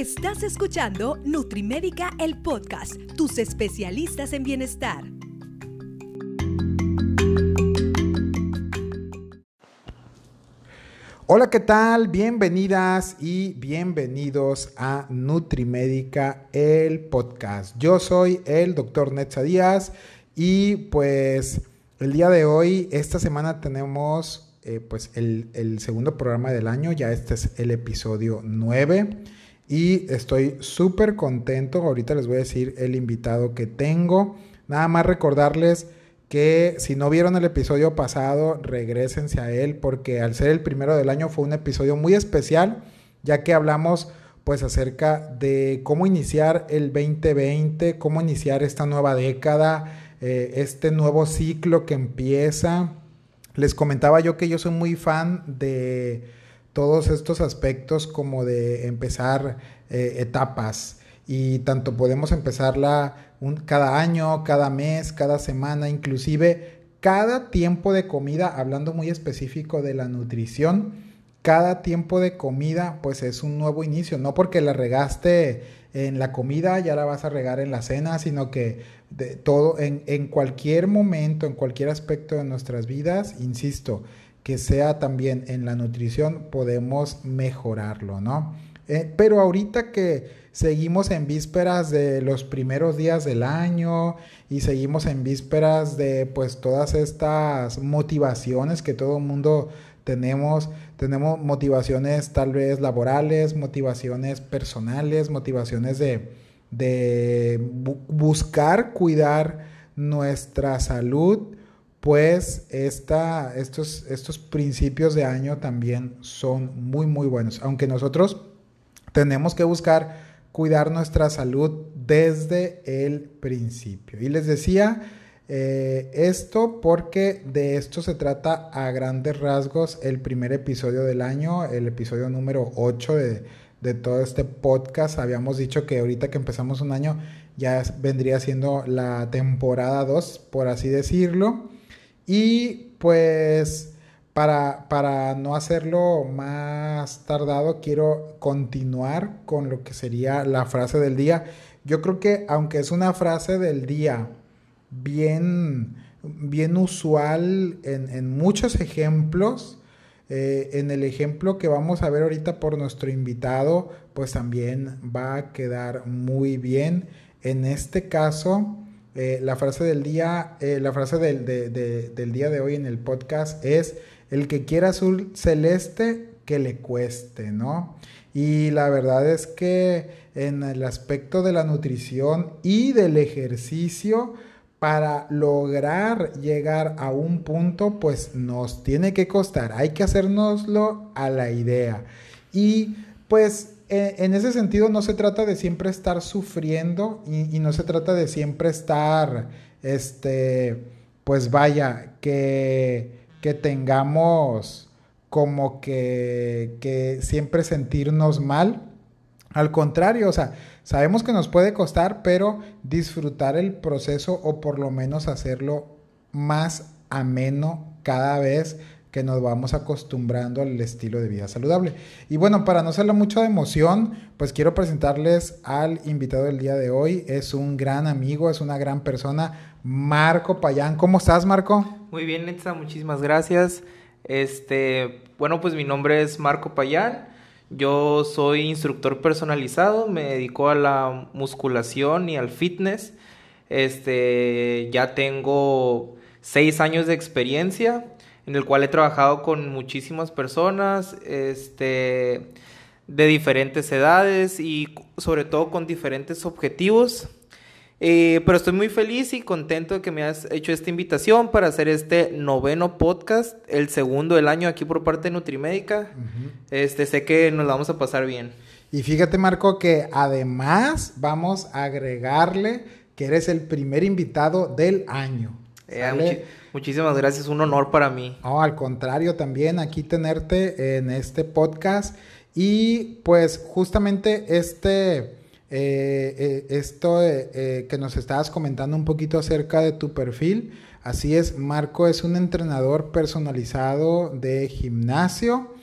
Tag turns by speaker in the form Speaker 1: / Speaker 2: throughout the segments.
Speaker 1: Estás escuchando Nutrimédica, el podcast, tus especialistas en bienestar.
Speaker 2: Hola, ¿qué tal? Bienvenidas y bienvenidos a Nutrimédica, el podcast. Yo soy el doctor Netza Díaz y pues el día de hoy, esta semana tenemos eh, pues el, el segundo programa del año, ya este es el episodio 9 y estoy súper contento. Ahorita les voy a decir el invitado que tengo. Nada más recordarles que si no vieron el episodio pasado, regresense a él porque al ser el primero del año fue un episodio muy especial, ya que hablamos pues acerca de cómo iniciar el 2020, cómo iniciar esta nueva década, eh, este nuevo ciclo que empieza. Les comentaba yo que yo soy muy fan de todos estos aspectos como de empezar eh, etapas. Y tanto podemos empezarla un, cada año, cada mes, cada semana, inclusive cada tiempo de comida, hablando muy específico de la nutrición, cada tiempo de comida pues es un nuevo inicio, no porque la regaste en la comida ya la vas a regar en la cena, sino que de todo en, en cualquier momento, en cualquier aspecto de nuestras vidas, insisto, que sea también en la nutrición, podemos mejorarlo, ¿no? Eh, pero ahorita que seguimos en vísperas de los primeros días del año y seguimos en vísperas de pues todas estas motivaciones que todo el mundo tenemos, tenemos motivaciones tal vez laborales, motivaciones personales, motivaciones de, de buscar cuidar nuestra salud, pues estos, estos principios de año también son muy, muy buenos. Aunque nosotros tenemos que buscar cuidar nuestra salud desde el principio. Y les decía eh, esto porque de esto se trata a grandes rasgos el primer episodio del año, el episodio número 8 de, de todo este podcast. Habíamos dicho que ahorita que empezamos un año ya vendría siendo la temporada 2, por así decirlo. Y pues para, para no hacerlo más tardado, quiero continuar con lo que sería la frase del día. Yo creo que aunque es una frase del día bien, bien usual en, en muchos ejemplos, eh, en el ejemplo que vamos a ver ahorita por nuestro invitado, pues también va a quedar muy bien. En este caso, eh, la frase del día, eh, la frase del, del día de hoy en el podcast es, el que quiera azul celeste, que le cueste, ¿no? Y la verdad es que en el aspecto de la nutrición y del ejercicio, para lograr llegar a un punto, pues nos tiene que costar, hay que hacernoslo a la idea. Y pues en ese sentido no se trata de siempre estar sufriendo y, no se trata de siempre estar, este, pues vaya, que, que tengamos como que, que siempre sentirnos mal. Al contrario, o sea, sabemos que nos puede costar, pero disfrutar el proceso o por lo menos hacerlo más ameno cada vez que nos vamos acostumbrando al estilo de vida saludable. Y bueno, para no hacerlo mucho de emoción, pues quiero presentarles al invitado del día de hoy. Es un gran amigo, es una gran persona, Marco Payán. ¿Cómo estás, Marco?
Speaker 3: Muy bien, Netza, muchísimas gracias. Este, bueno, pues mi nombre es Marco Payán. Yo soy instructor personalizado, me dedico a la musculación y al fitness. Este, ya tengo seis años de experiencia en el cual he trabajado con muchísimas personas, este, de diferentes edades y sobre todo con diferentes objetivos. Eh, pero estoy muy feliz y contento de que me has hecho esta invitación para hacer este noveno podcast, el segundo del año aquí por parte de Nutrimédica. Este, sé que nos la vamos a pasar bien.
Speaker 2: Y fíjate, Marco, que además vamos a agregarle que eres el primer invitado del año.
Speaker 3: Eh, muchísimas gracias, un honor para mí.
Speaker 2: No, al contrario, también aquí tenerte en este podcast. Y pues justamente este, eh, eh, esto que nos estabas comentando un poquito acerca de tu perfil, así es, Marco es un entrenador personalizado de gimnasio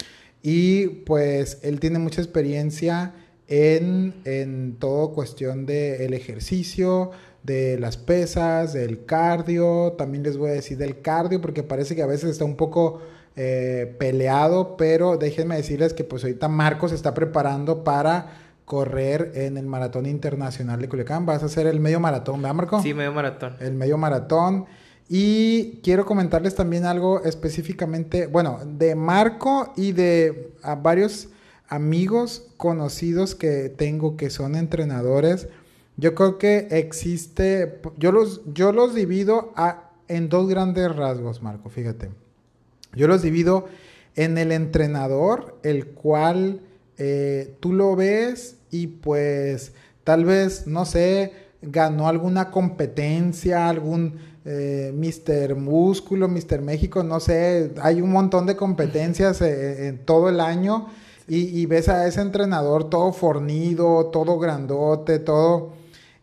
Speaker 2: y pues él tiene mucha experiencia en, en todo cuestión del ejercicio, de las pesas, del cardio, también les voy a decir del cardio porque parece que a veces está un poco eh, peleado, pero déjenme decirles que pues ahorita Marcos se está preparando para correr en el Maratón Internacional de Culiacán. Vas a hacer el medio maratón, ¿verdad, Marco?
Speaker 3: Sí, medio maratón.
Speaker 2: El medio maratón. Y quiero comentarles también algo específicamente, bueno, de Marco y de a varios amigos conocidos que tengo que son entrenadores. Yo creo que existe, yo los, yo los divido a, en dos grandes rasgos, Marco, fíjate. Yo los divido en el entrenador, el cual eh, tú lo ves y pues tal vez, no sé, ganó alguna competencia, algún eh, Mr. Músculo, Mr. México, no sé, hay un montón de competencias eh, en todo el año y, y, ves a ese entrenador todo fornido, todo grandote, todo...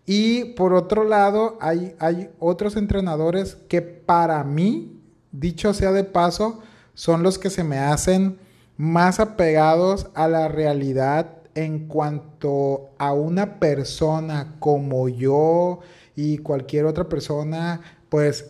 Speaker 2: Y por otro lado, hay, hay otros entrenadores que para mí, dicho sea de paso, son los que se me hacen más apegados a la realidad en cuanto a una persona como yo y cualquier otra persona, pues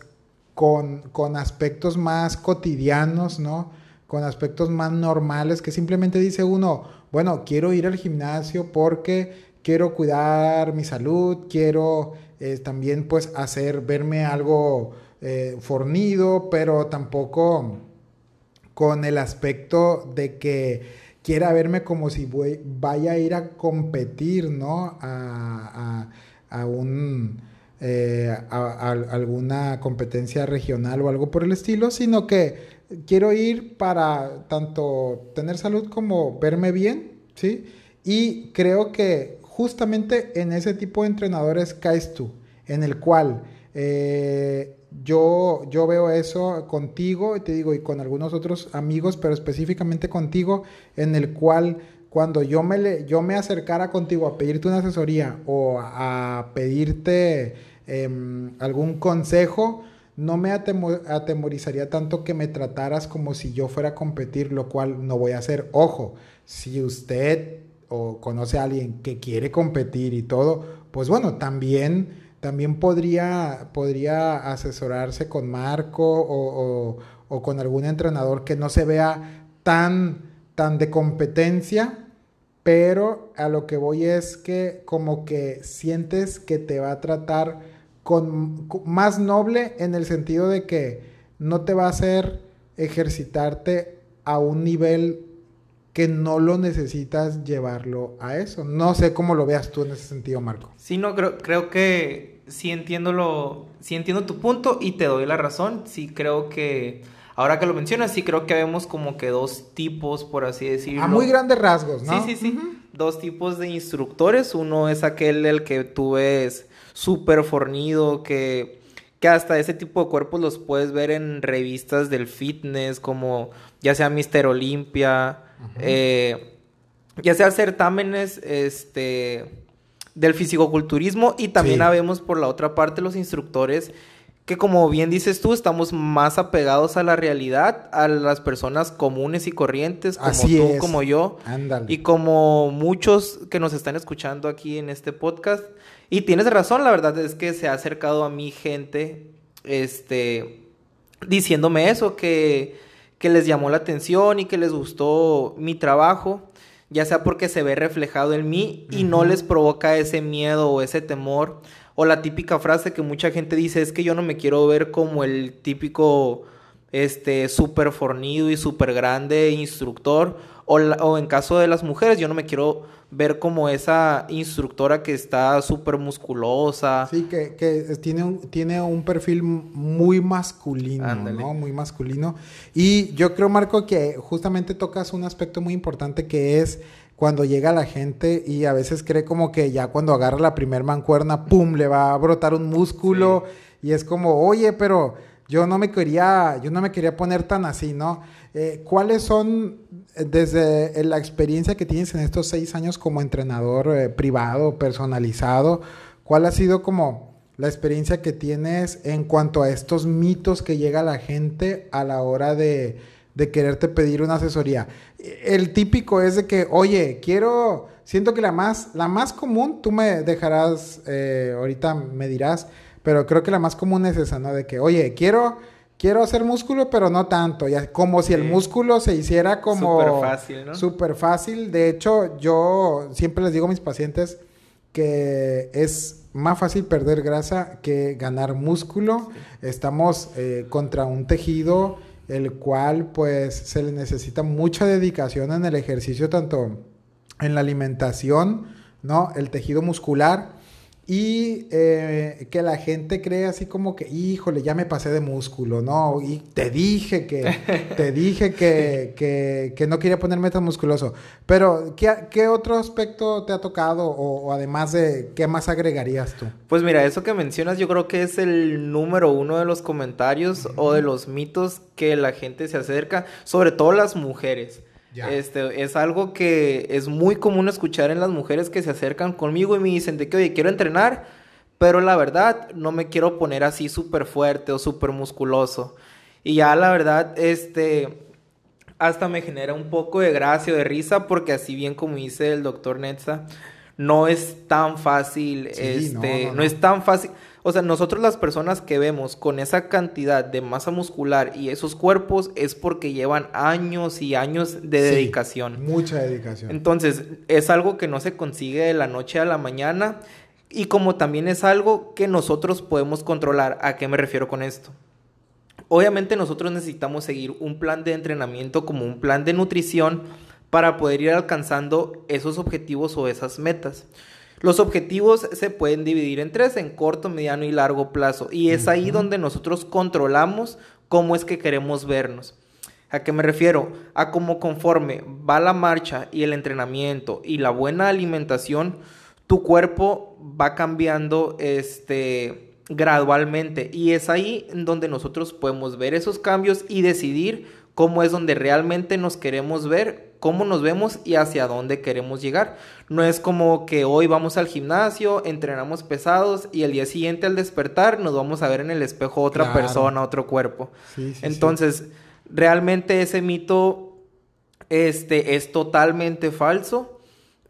Speaker 2: con, con aspectos más cotidianos, ¿no? Con aspectos más normales que simplemente dice uno, bueno, quiero ir al gimnasio porque quiero cuidar mi salud, quiero eh, también pues hacer, verme algo eh, fornido, pero tampoco con el aspecto de que quiera verme como si vaya a ir a competir, ¿no? A, a, un, eh, a, alguna competencia regional o algo por el estilo, sino que quiero ir para tanto tener salud como verme bien, ¿sí? Y creo que justamente en ese tipo de entrenadores caes tú, en el cual eh, yo, yo veo eso contigo, te digo, y con algunos otros amigos, pero específicamente contigo, en el cual cuando yo me, le, yo me acercara contigo a pedirte una asesoría o a, pedirte em, algún consejo, no me atemorizaría tanto que me trataras como si yo fuera a competir, lo cual no voy a hacer. Ojo, si usted o conoce a alguien que quiere competir y todo, pues bueno, también también podría, podría asesorarse con Marco o, con algún entrenador que no se vea tan, tan de competencia, pero a lo que voy es que como que sientes que te va a tratar con, más noble en el sentido de que no te va a hacer ejercitarte a un nivel que no lo necesitas llevarlo a eso. No sé cómo lo veas tú en ese sentido, Marco.
Speaker 3: Sí, no, creo, creo que sí entiendo lo, sí entiendo tu punto y te doy la razón. Sí creo que, ahora que lo mencionas, sí creo que vemos como que dos tipos, por así decirlo.
Speaker 2: A muy grandes rasgos, ¿no?
Speaker 3: Sí, sí, sí. Dos tipos de instructores. Uno es aquel el que tú ves súper fornido, que, que hasta ese tipo de cuerpos los puedes ver en revistas del fitness, como ya sea Mister Olympia, eh, ya sea certámenes, este del fisicoculturismo y también habemos por la otra parte los instructores que como bien dices tú, estamos más apegados a la realidad, a las personas comunes y corrientes, como tú, como yo, y como muchos que nos están escuchando aquí en este podcast. Y tienes razón, la verdad es que se ha acercado a mí gente, este, diciéndome eso, que, que les llamó la atención y que les gustó mi trabajo ya sea porque se ve reflejado en mí y no les provoca ese miedo o ese temor. O la típica frase que mucha gente dice es que yo no me quiero ver como el típico este súper fornido y súper grande instructor. O, o, en caso de las mujeres, yo no me quiero ver como esa instructora que está súper musculosa.
Speaker 2: Sí, que, que, tiene, un, tiene un perfil muy masculino, ¿no? Muy masculino. Y yo creo, Marco, que justamente tocas un aspecto muy importante que es cuando llega la gente y a veces cree como que ya cuando agarra la primer mancuerna, ¡pum!, le va a brotar un músculo y es como, oye, pero yo no me quería, yo no me quería poner tan así, ¿no? Eh, ¿Cuáles son, eh, desde la experiencia que tienes en estos seis años como entrenador eh, privado, personalizado, cuál ha sido como la experiencia que tienes en cuanto a estos mitos que llega la gente a la hora de, de quererte pedir una asesoría? El típico es de que, oye, quiero siento que la más, la más común, tú me dejarás, eh, ahorita me dirás, pero creo que la más común es esa, ¿no? De que, oye, quiero, quiero hacer músculo, pero no tanto. Ya, como si el músculo se hiciera como...
Speaker 3: Súper fácil, ¿no?
Speaker 2: Súper fácil. De hecho, yo siempre les digo a mis pacientes que es más fácil perder grasa que ganar músculo. Estamos eh, contra un tejido el cual pues se le necesita mucha dedicación en el ejercicio, tanto en la alimentación, ¿no? El tejido muscular y eh, que la gente cree así como que, híjole, ya me pasé de músculo, ¿no? Y te dije que, te dije que, que, que no quería ponerme tan musculoso. Pero, ¿qué, qué otro aspecto te ha tocado o, o, además de qué más agregarías tú?
Speaker 3: Pues mira, eso que mencionas yo creo que es el número uno de los comentarios o de los mitos que la gente se acerca, sobre todo las mujeres. Ya. Este, es algo que es muy común escuchar en las mujeres que se acercan conmigo y me dicen de que, oye, quiero entrenar, pero la verdad no me quiero poner así súper fuerte o súper musculoso. Y ya la verdad, este, hasta me genera un poco de gracia o de risa porque así bien como dice el doctor Netza, no es tan fácil, sí, este, no, no, no. no es tan fácil. O sea, nosotros las personas que vemos con esa cantidad de masa muscular y esos cuerpos es porque llevan años y años de sí, dedicación.
Speaker 2: Mucha dedicación.
Speaker 3: Entonces, es algo que no se consigue de la noche a la mañana y como también es algo que nosotros podemos controlar. ¿A qué me refiero con esto? Obviamente nosotros necesitamos seguir un plan de entrenamiento como un plan de nutrición para poder ir alcanzando esos objetivos o esas metas. Los objetivos se pueden dividir en tres, en corto, mediano y largo plazo. Y es ahí donde nosotros controlamos cómo es que queremos vernos. ¿A qué me refiero? A cómo conforme va la marcha y el entrenamiento y la buena alimentación, tu cuerpo va cambiando este, gradualmente. Y es ahí donde nosotros podemos ver esos cambios y decidir cómo es donde realmente nos queremos ver, cómo nos vemos y hacia dónde queremos llegar. No es como que hoy vamos al gimnasio, entrenamos pesados y el día siguiente al despertar nos vamos a ver en el espejo otra claro. persona, otro cuerpo. Sí, sí, Entonces, sí. realmente ese mito este, es totalmente falso.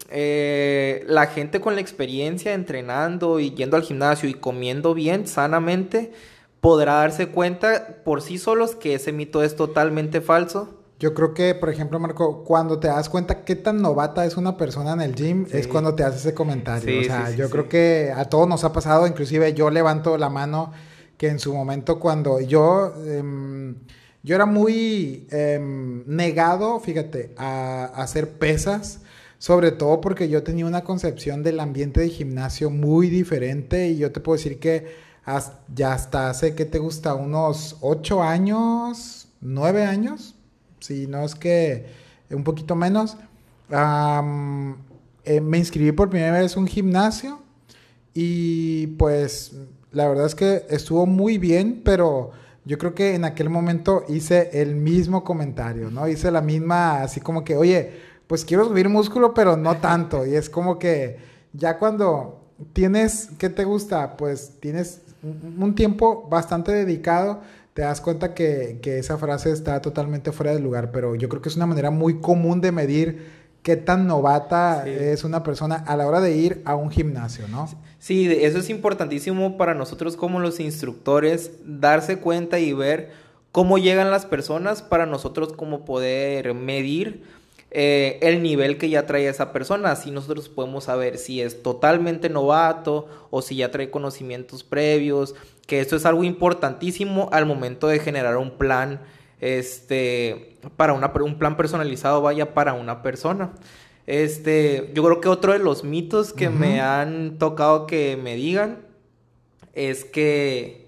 Speaker 3: Eh, la gente con la experiencia entrenando y yendo al gimnasio y comiendo bien, sanamente, podrá darse cuenta por sí solos que ese mito es totalmente falso.
Speaker 2: Yo creo que, por ejemplo, Marco, cuando te das cuenta qué tan novata es una persona en el gym, sí. es cuando te haces ese comentario. Sí, o sea, sí, yo creo que a todos nos ha pasado, inclusive yo levanto la mano que en su momento cuando yo, eh, yo era muy eh, negado, fíjate, a, a hacer pesas. Sobre todo porque yo tenía una concepción del ambiente de gimnasio muy diferente y yo te puedo decir que hasta, ya hasta hace que te gusta unos ocho años, nueve años, si no es que un poquito menos, eh, me inscribí por primera vez en un gimnasio y pues la verdad es que estuvo muy bien, pero yo creo que en aquel momento hice el mismo comentario, ¿no? Hice la misma, así como que, oye, pues quiero subir músculo, pero no tanto. Y es como que ya cuando tienes, ¿qué te gusta? Pues tienes un tiempo bastante dedicado, te das cuenta que, que, esa frase está totalmente fuera de lugar, pero yo creo que es una manera muy común de medir qué tan novata sí. es una persona a la hora de ir a un gimnasio, ¿no?
Speaker 3: Sí, eso es importantísimo para nosotros como los instructores, darse cuenta y ver cómo llegan las personas para nosotros como poder medir eh, el nivel que ya trae esa persona. Así nosotros podemos saber si es totalmente novato o si ya trae conocimientos previos, que esto es algo importantísimo al momento de generar un plan, este, para una, un plan personalizado, vaya, para una persona. Este, yo creo que otro de los mitos que uh -huh. me han tocado que me digan es que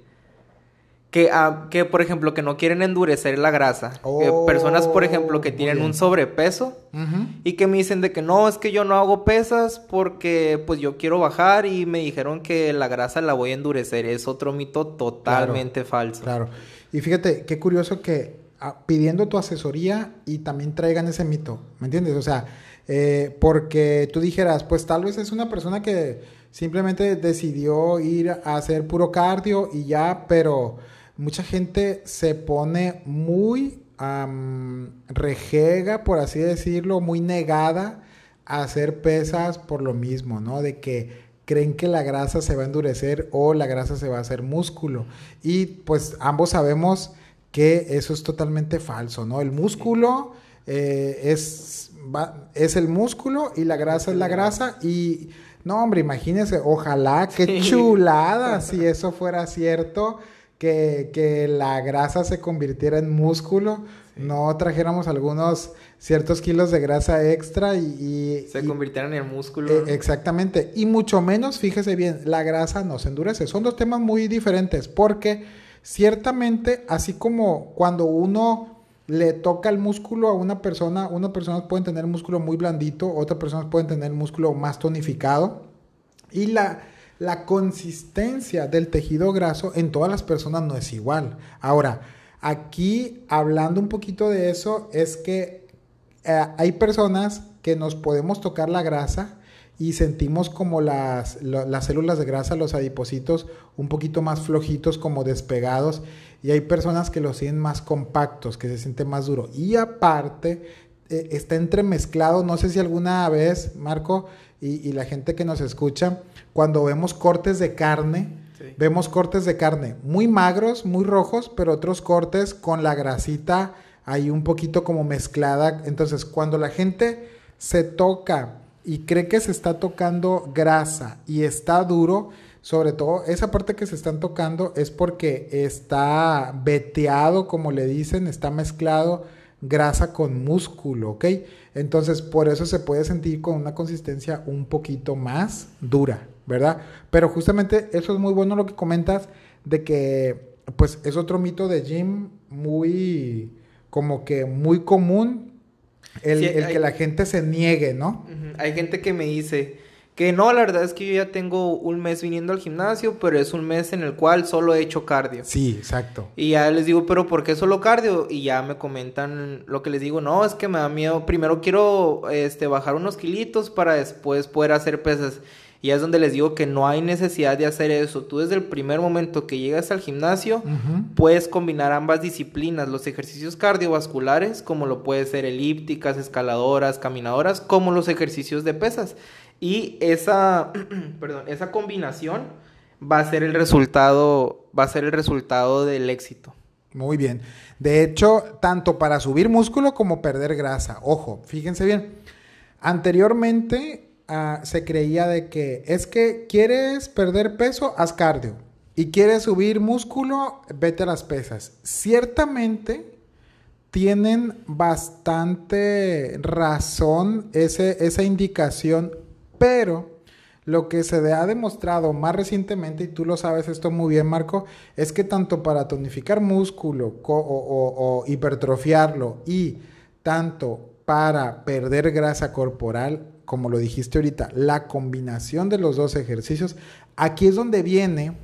Speaker 3: que, uh, que, por ejemplo, que no quieren endurecer la grasa. Oh, personas, por ejemplo, que tienen un sobrepeso uh -huh. y que me dicen de que no, es que yo no hago pesas porque pues yo quiero bajar y me dijeron que la grasa la voy a endurecer. Es otro mito totalmente
Speaker 2: claro,
Speaker 3: falso.
Speaker 2: Claro. Y fíjate, qué curioso que uh, pidiendo tu asesoría y también traigan ese mito, ¿me entiendes? O sea, eh, porque tú dijeras, pues tal vez es una persona que simplemente decidió ir a hacer puro cardio y ya, pero mucha gente se pone muy um, rejega, por así decirlo, muy negada a hacer pesas por lo mismo, ¿no? De que creen que la grasa se va a endurecer o la grasa se va a hacer músculo. Y pues ambos sabemos que eso es totalmente falso, ¿no? El músculo eh, es, es el músculo y la grasa es la grasa y... No, hombre, imagínense, ojalá, qué chulada si eso fuera cierto, que, que la grasa se convirtiera en músculo no trajéramos algunos ciertos kilos de grasa extra y...
Speaker 3: se convirtieran en músculo.
Speaker 2: Eh, exactamente. Y mucho menos, fíjese bien, la grasa no se endurece. Son dos temas muy diferentes porque ciertamente, así como cuando uno le toca el músculo a una persona, una persona puede tener músculo muy blandito, otras personas pueden tener músculo más tonificado. Y la, la consistencia del tejido graso en todas las personas no es igual. Ahora, Aquí, hablando un poquito de eso, es que eh, hay personas que nos podemos tocar la grasa y sentimos como las, las células de grasa, los adipocitos, un poquito más flojitos, como despegados. Y hay personas que los sienten más compactos, que se siente más duro. Y aparte, eh, está entremezclado. No sé si alguna vez, Marco, y, y la gente que nos escucha, cuando vemos cortes de carne, Vemos cortes de carne muy magros, muy rojos, pero otros cortes con la grasita ahí un poquito como mezclada. Entonces, cuando la gente se toca y cree que se está tocando grasa y está duro, sobre todo esa parte que se están tocando es porque está veteado, como le dicen, está mezclado grasa con músculo, ¿ok? Entonces, por eso se puede sentir con una consistencia un poquito más dura. ¿verdad? Pero justamente eso es muy bueno lo que comentas de que, pues, es otro mito de gym muy, como que muy común, el, que la gente se niegue, ¿no?
Speaker 3: Hay gente que me dice que no, la verdad es que yo ya tengo un mes viniendo al gimnasio, pero es un mes en el cual solo he hecho cardio.
Speaker 2: Sí, exacto.
Speaker 3: Y ya les digo, pero ¿por qué solo cardio? Y ya me comentan lo que les digo, no, es que me da miedo, primero quiero este, bajar unos kilitos para después poder hacer pesas. Y es donde les digo que no hay necesidad de hacer eso. Tú desde el primer momento que llegas al gimnasio puedes combinar ambas disciplinas, los ejercicios cardiovasculares, como lo puede ser elípticas, escaladoras, caminadoras, como los ejercicios de pesas. Y esa, perdón, esa combinación va a ser el resultado, va a ser el resultado del éxito.
Speaker 2: Muy bien. De hecho, tanto para subir músculo como perder grasa. Ojo, fíjense bien. Anteriormente Ah, se creía de que es que quieres perder peso, haz cardio. Y quieres subir músculo, vete a las pesas. Ciertamente tienen bastante razón ese, esa indicación, pero lo que se ha demostrado más recientemente, y tú lo sabes esto muy bien, Marco, es que tanto para tonificar músculo o hipertrofiarlo y tanto para perder grasa corporal, como lo dijiste ahorita, la combinación de los dos ejercicios, aquí es donde viene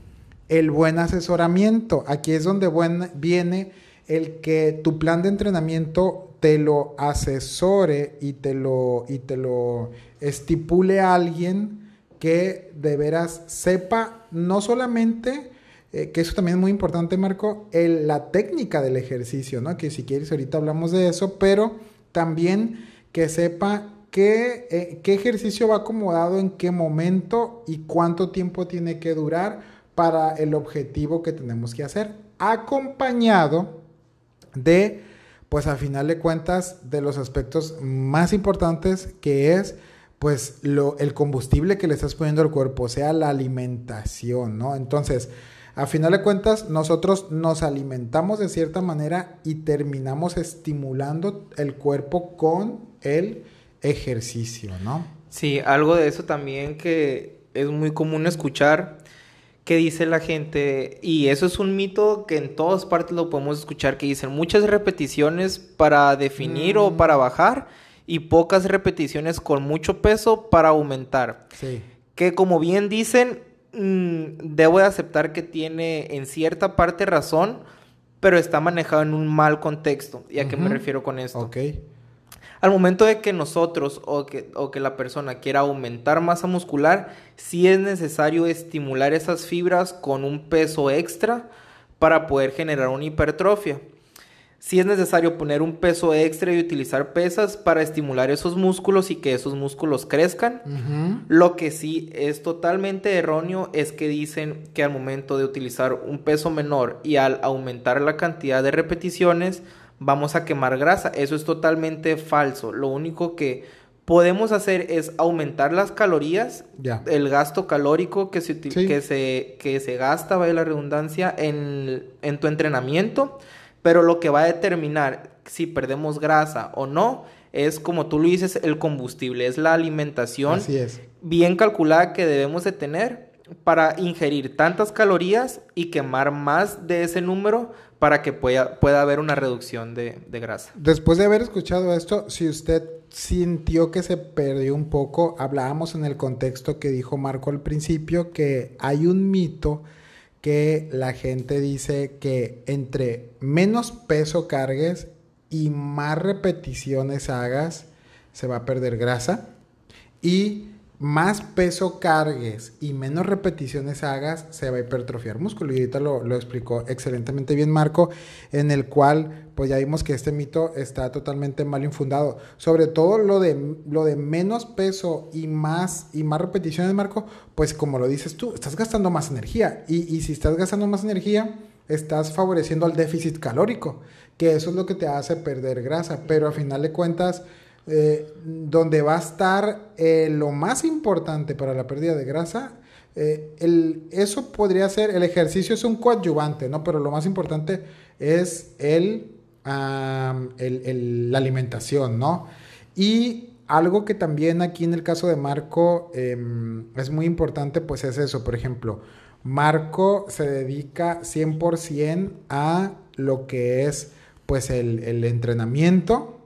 Speaker 2: el buen asesoramiento, aquí es donde viene el que tu plan de entrenamiento te lo asesore y te lo, y te lo estipule a alguien que de veras sepa no solamente, eh, que eso también es muy importante Marco, la técnica del ejercicio, ¿no? que si quieres ahorita hablamos de eso, pero también que sepa eh, qué, ejercicio va acomodado en qué momento y cuánto tiempo tiene que durar para el objetivo que tenemos que hacer, acompañado de, pues a final de cuentas, de los aspectos más importantes que es, pues, lo, el combustible que le estás poniendo al cuerpo, o sea, la alimentación, ¿no? Entonces, a final de cuentas, nosotros nos alimentamos de cierta manera y terminamos estimulando el cuerpo con el ejercicio, ¿no?
Speaker 3: Sí, algo de eso también que es muy común escuchar que dice la gente, y eso es un mito que en todas partes lo podemos escuchar, que dicen muchas repeticiones para definir o mm. para bajar y pocas repeticiones con mucho peso para aumentar. Sí. Que como bien dicen, mm, debo de aceptar que tiene en cierta parte razón, pero está manejado en un mal contexto. ¿Y a qué me refiero con esto?
Speaker 2: Ok.
Speaker 3: Al momento de que nosotros o que, o que la persona quiera aumentar masa muscular, sí es necesario estimular esas fibras con un peso extra para poder generar una hipertrofia. si es necesario poner un peso extra y utilizar pesas para estimular esos músculos y que esos músculos crezcan. Lo que sí es totalmente erróneo es que dicen que al momento de utilizar un peso menor y al aumentar la cantidad de repeticiones vamos a quemar grasa. Eso es totalmente falso. Lo único que podemos hacer es aumentar las calorías, el gasto calórico que se, que se, que se gasta, vaya la redundancia, en, en tu entrenamiento pero lo que va a determinar si perdemos grasa o no es como tú lo dices, el combustible, es la alimentación bien calculada que debemos de tener para ingerir tantas calorías y quemar más de ese número para que pueda, pueda haber una reducción de, de, grasa.
Speaker 2: Después de haber escuchado esto, si usted sintió que se perdió un poco, hablábamos en el contexto que dijo Marco al principio, que hay un mito que la gente dice que entre menos peso cargues y más repeticiones hagas, se va a perder grasa. Y más peso cargues y menos repeticiones hagas, se va a hipertrofiar músculo. Y ahorita lo, lo, explicó excelentemente bien Marco, en el cual pues ya vimos que este mito está totalmente mal infundado. Sobre todo lo de, lo de menos peso y más, y más repeticiones, Marco, pues como lo dices tú, estás gastando más energía. Y, y si estás gastando más energía, estás favoreciendo al déficit calórico, que eso es lo que te hace perder grasa. Pero a final de cuentas eh, donde va a estar eh, lo más importante para la pérdida de grasa. Eh, el, eso podría ser, el ejercicio es un coadyuvante, ¿no? Pero lo más importante es el, el, la alimentación, ¿no? Y algo que también aquí en el caso de Marco em, es muy importante, pues es eso, por ejemplo, Marco se dedica 100% a lo que es pues el, el entrenamiento,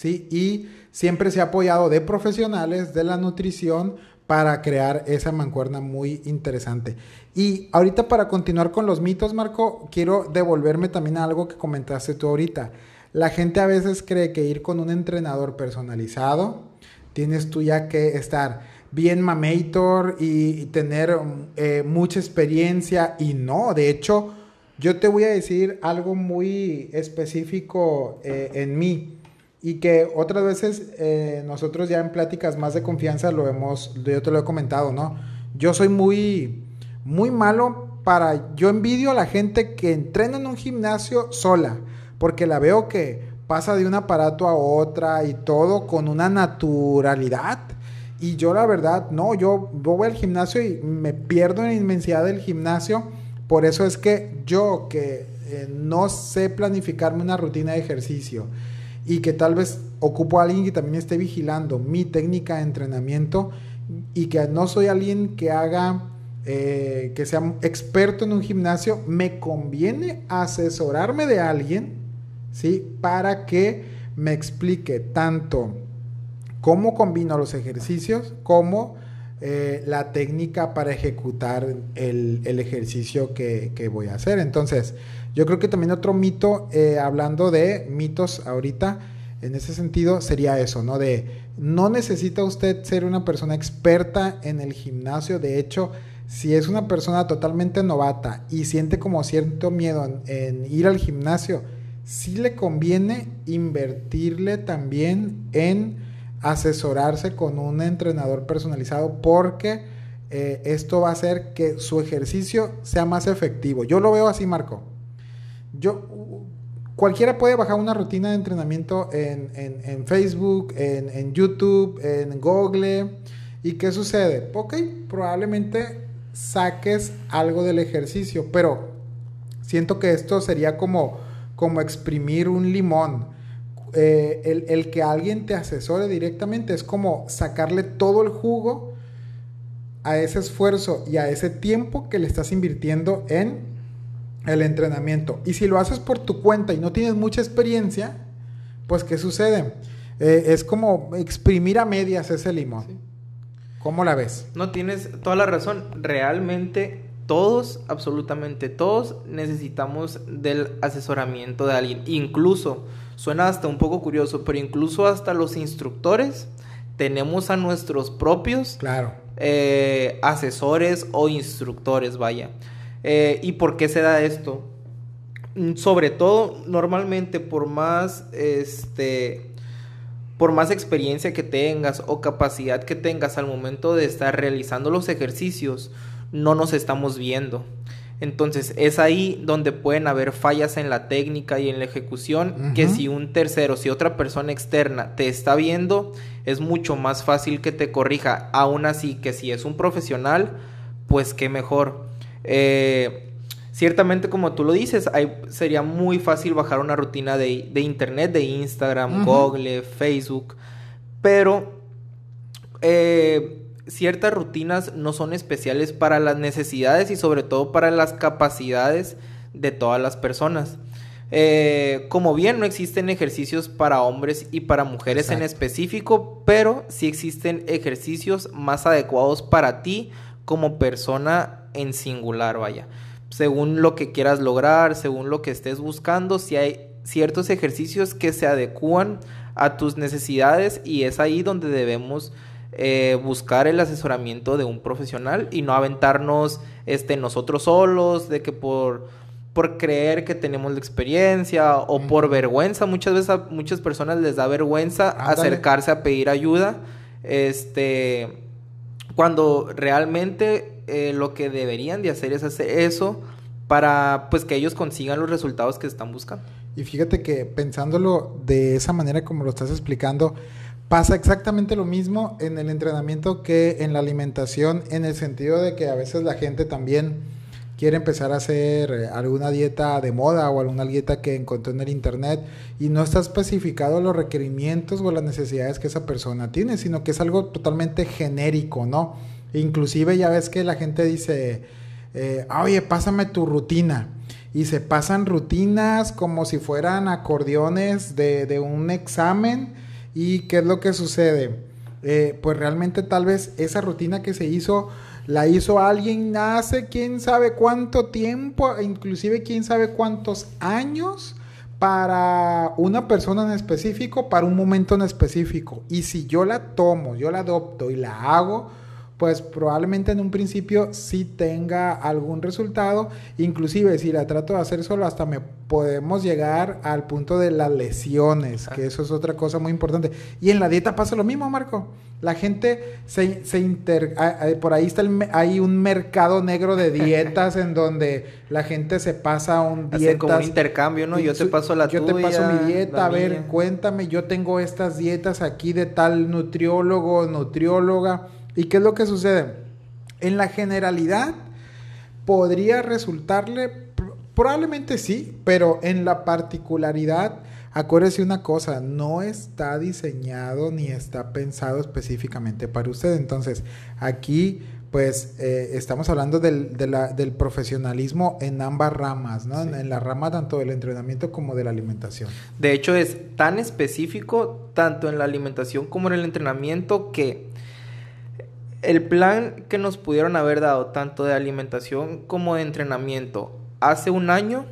Speaker 2: ¿sí? Y siempre se ha apoyado de profesionales de la nutrición para crear esa mancuerna muy interesante. Y ahorita para continuar con los mitos, Marco, quiero devolverme también a algo que comentaste tú ahorita. La gente a veces cree que ir con un entrenador personalizado, tienes tú ya que estar bien mamator y, tener eh, mucha experiencia y no, de hecho, yo te voy a decir algo muy específico eh, en mí y que otras veces eh, nosotros ya en pláticas más de confianza lo hemos, yo te lo he comentado, ¿no? Yo soy muy, muy malo para, yo envidio a la gente que entrena en un gimnasio sola, porque la veo que pasa de un aparato a otra y todo con una naturalidad. Y yo la verdad, no, yo voy al gimnasio y me pierdo en la inmensidad del gimnasio. Por eso es que yo que eh, no sé planificarme una rutina de ejercicio, y que tal vez ocupo a alguien que también esté vigilando mi técnica de entrenamiento y que no soy alguien que haga, eh, que sea experto en un gimnasio, me conviene asesorarme de alguien, ¿sí? Para que me explique tanto cómo combino los ejercicios como eh, la técnica para ejecutar el, ejercicio que, voy a hacer. Entonces, yo creo que también otro mito, eh, hablando de mitos ahorita, en ese sentido, sería eso, ¿no? De no necesita usted ser una persona experta en el gimnasio. De hecho, si es una persona totalmente novata y siente como cierto miedo en, ir al gimnasio, sí le conviene invertirle también en asesorarse con un entrenador personalizado porque eh, esto va a hacer que su ejercicio sea más efectivo. Yo lo veo así, Marco. Yo, cualquiera puede bajar una rutina de entrenamiento en, Facebook, en, YouTube, en Google. ¿Y qué sucede? Ok, probablemente saques algo del ejercicio, pero siento que esto sería como, como exprimir un limón. Eh, el, el, que alguien te asesore directamente es como sacarle todo el jugo a ese esfuerzo y a ese tiempo que le estás invirtiendo en el entrenamiento. Y si lo haces por tu cuenta y no tienes mucha experiencia, pues ¿qué sucede? Eh, es como exprimir a medias ese limón. ¿Cómo la ves?
Speaker 3: No tienes toda la razón. Realmente todos, absolutamente todos, necesitamos del asesoramiento de alguien. Incluso, suena hasta un poco curioso, pero incluso hasta los instructores tenemos a nuestros propios
Speaker 2: claro.
Speaker 3: Eh, asesores o instructores, vaya. Eh, ¿Y por qué se da esto? mm, sobre todo, normalmente por más, este, por más experiencia que tengas o capacidad que tengas al momento de estar realizando los ejercicios, no nos estamos viendo. Entonces es ahí donde pueden haber fallas en la técnica y en la ejecución que si un tercero, si otra persona externa te está viendo, es mucho más fácil que te corrija. Aún así que si es un profesional, pues qué mejor. Eh, ciertamente como tú lo dices, sería muy fácil bajar una rutina de, internet, de Instagram, Google, Facebook, pero... Eh, ciertas rutinas no son especiales para las necesidades y sobre todo para las capacidades de todas las personas. Eh, como bien no existen ejercicios para hombres y para mujeres en específico, pero sí existen ejercicios más adecuados para ti como persona en singular, vaya. Según lo que quieras lograr, según lo que estés buscando, si hay ciertos ejercicios que se adecúan a tus necesidades y es ahí donde debemos eh, buscar el asesoramiento de un profesional y no aventarnos este, nosotros solos, de que por, por creer que tenemos la experiencia o por vergüenza, muchas veces a muchas personas les da vergüenza acercarse a pedir ayuda, este, cuando realmente eh, lo que deberían de hacer es hacer eso para pues que ellos consigan los resultados que están buscando.
Speaker 2: Y fíjate que pensándolo de esa manera como lo estás explicando, Pasa exactamente lo mismo en el entrenamiento que en la alimentación, en el sentido de que a veces la gente también quiere empezar a hacer eh, alguna dieta de moda o alguna dieta que encontró en el internet y no está especificado los requerimientos o las necesidades que esa persona tiene, sino que es algo totalmente genérico, ¿no? Inclusive ya ves que la gente dice, eh, oye, pásame tu rutina. Y se pasan rutinas como si fueran acordeones de, de un examen ¿Y qué es lo que sucede? Eh, pues realmente tal vez esa rutina que se hizo la hizo alguien hace quién sabe cuánto tiempo, inclusive quién sabe cuántos años para una persona en específico, para un momento en específico. Y si yo la tomo, yo la adopto y la hago, pues probablemente en un principio sí tenga algún resultado. Inclusive si la trato de hacer solo, hasta me podemos llegar al punto de las lesiones, que eso es otra cosa muy importante. Y en la dieta pasa lo mismo, Marco. La gente se, se inter... Por ahí está el, hay un mercado negro de dietas en donde la gente se pasa un
Speaker 3: dietas... como un intercambio, ¿no? Yo te paso la
Speaker 2: Yo te paso mi dieta, a ver, cuéntame, yo tengo estas dietas aquí de tal nutriólogo, nutrióloga ¿Y qué es lo que sucede? En la generalidad podría resultarle, probablemente sí, pero en la particularidad, acuérdese una cosa, no está diseñado ni está pensado específicamente para usted. Entonces, aquí pues eh, estamos hablando del, del, profesionalismo en ambas ramas, ¿no? En, la rama tanto del entrenamiento como de la alimentación.
Speaker 3: De hecho, es tan específico tanto en la alimentación como en el entrenamiento que el plan que nos pudieron haber dado, tanto de alimentación como de entrenamiento, hace un año,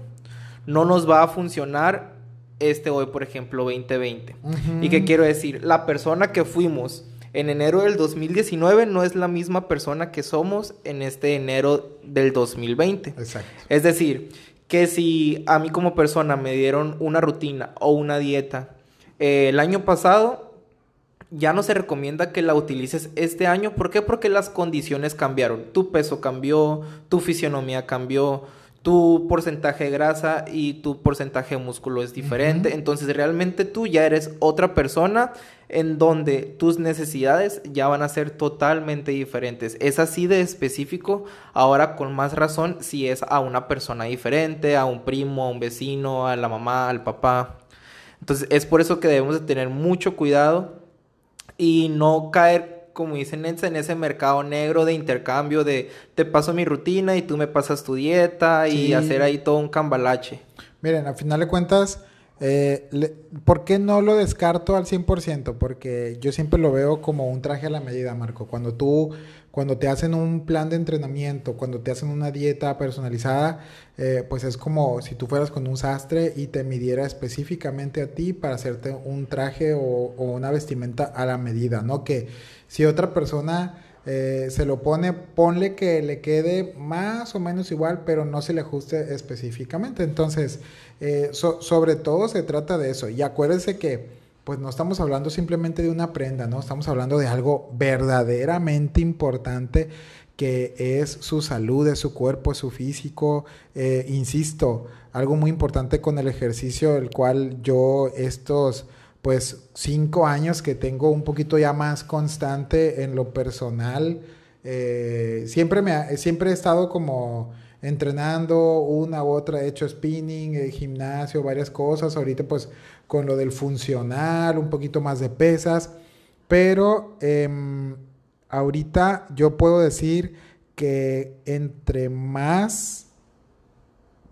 Speaker 3: no nos va a funcionar este hoy, por ejemplo, 2020. ¿Y qué quiero decir? La persona que fuimos en enero del 2019 no es la misma persona que somos en este enero del 2020. Exacto. Es decir, que si a mí como persona me dieron una rutina o una dieta eh, el año pasado, ya no se recomienda que la utilices este año. ¿Por qué? Porque las condiciones cambiaron. Tu peso cambió, tu fisionomía cambió, tu porcentaje de grasa y tu porcentaje de músculo es diferente. Entonces realmente tú ya eres otra persona en donde tus necesidades ya van a ser totalmente diferentes. Es así de específico, ahora con más razón si es a una persona diferente, a un primo, a un vecino, a la mamá, al papá. Entonces es por eso que debemos de tener mucho cuidado y no caer, como dicen en ese mercado negro de intercambio de te paso mi rutina y tú me pasas tu dieta y hacer ahí todo un cambalache.
Speaker 2: Miren, al final de cuentas, eh, ¿por qué no lo descarto al 100%? Porque yo siempre lo veo como un traje a la medida, Marco. Cuando tú cuando te hacen un plan de entrenamiento, cuando te hacen una dieta personalizada, eh, pues es como si tú fueras con un sastre y te midiera específicamente a ti para hacerte un traje o, una vestimenta a la medida, ¿no? Que si otra persona eh, se lo pone, ponle que le quede más o menos igual, pero no se le ajuste específicamente. Entonces, eh, sobre todo se trata de eso. Y acuérdense que pues no estamos hablando simplemente de una prenda, ¿no? Estamos hablando de algo verdaderamente importante que es su salud, es su cuerpo, es su físico. Eh, insisto, algo muy importante con el ejercicio, el cual yo estos pues cinco años que tengo un poquito ya más constante en lo personal, eh, siempre, me siempre he estado como entrenando una u otra, he hecho spinning, eh, gimnasio, varias cosas, ahorita pues con lo del funcional, un poquito más de pesas, pero em, ahorita yo puedo decir que entre más